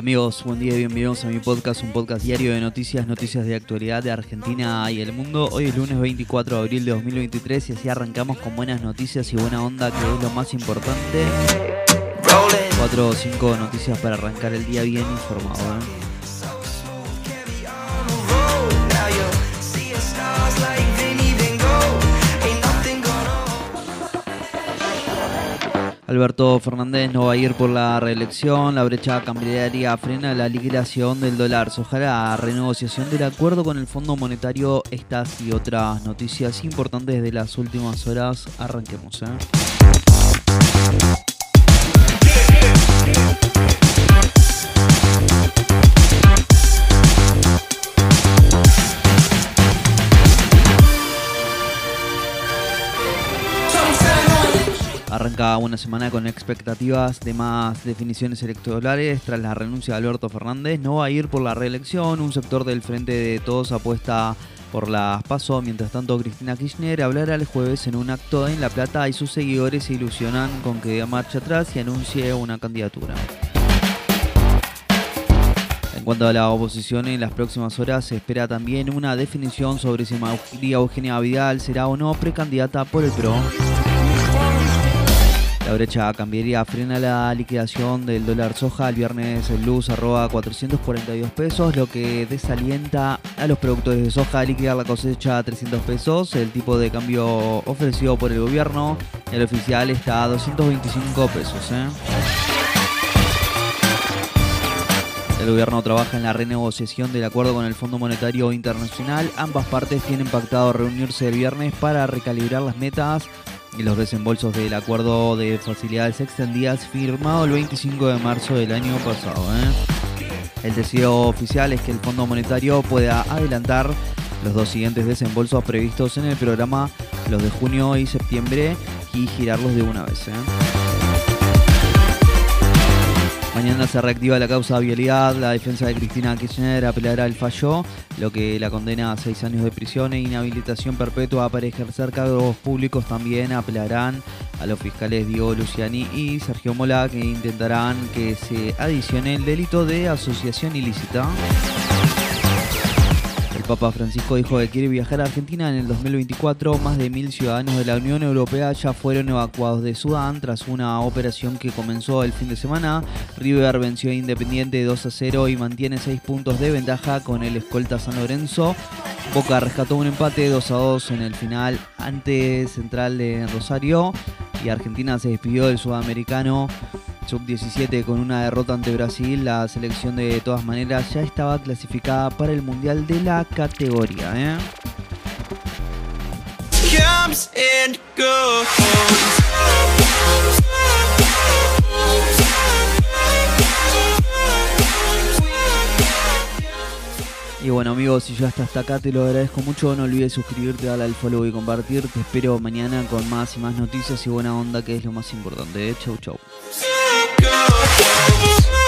amigos, buen día y bienvenidos a mi podcast, un podcast diario de noticias, noticias de actualidad de Argentina y el mundo. Hoy es lunes 24 de abril de 2023 y así arrancamos con buenas noticias y buena onda, que es lo más importante. Cuatro o cinco noticias para arrancar el día bien informado. ¿eh? Alberto Fernández no va a ir por la reelección, la brecha cambiaria frena la liquidación del dólar, ojalá renegociación del acuerdo con el Fondo Monetario, estas y otras noticias importantes de las últimas horas. Arranquemos. ¿eh? Arranca una semana con expectativas de más definiciones electorales tras la renuncia de Alberto Fernández. No va a ir por la reelección. Un sector del Frente de Todos apuesta por las PASO. Mientras tanto, Cristina Kirchner hablará el jueves en un acto en La Plata y sus seguidores se ilusionan con que dé marcha atrás y anuncie una candidatura. En cuanto a la oposición, en las próximas horas se espera también una definición sobre si María Eugenia Vidal será o no precandidata por el PRO. La brecha cambiaría frena la liquidación del dólar soja. El viernes el luz arroba 442 pesos, lo que desalienta a los productores de soja a liquidar la cosecha a 300 pesos. El tipo de cambio ofrecido por el gobierno, el oficial está a 225 pesos. ¿eh? El gobierno trabaja en la renegociación del acuerdo con el Fondo Monetario Internacional. Ambas partes tienen pactado reunirse el viernes para recalibrar las metas y los desembolsos del acuerdo de facilidades extendidas firmado el 25 de marzo del año pasado. ¿eh? El deseo oficial es que el Fondo Monetario pueda adelantar los dos siguientes desembolsos previstos en el programa, los de junio y septiembre, y girarlos de una vez. ¿eh? Mañana se reactiva la causa de vialidad. La defensa de Cristina Kirchner apelará el fallo, lo que la condena a seis años de prisión e inhabilitación perpetua para ejercer cargos públicos. También apelarán a los fiscales Diego Luciani y Sergio Mola, que intentarán que se adicione el delito de asociación ilícita. Papa Francisco dijo que quiere viajar a Argentina en el 2024. Más de mil ciudadanos de la Unión Europea ya fueron evacuados de Sudán tras una operación que comenzó el fin de semana. River venció a Independiente 2 a 0 y mantiene 6 puntos de ventaja con el escolta San Lorenzo. Boca rescató un empate 2 a 2 en el final ante Central de Rosario y Argentina se despidió del sudamericano sub-17 con una derrota ante Brasil, la selección de todas maneras ya estaba clasificada para el Mundial de la categoría. ¿eh? Y bueno amigos, si ya hasta, hasta acá te lo agradezco mucho, no olvides suscribirte, darle al follow y compartir. Te espero mañana con más y más noticias y buena onda que es lo más importante. Chau chau. go.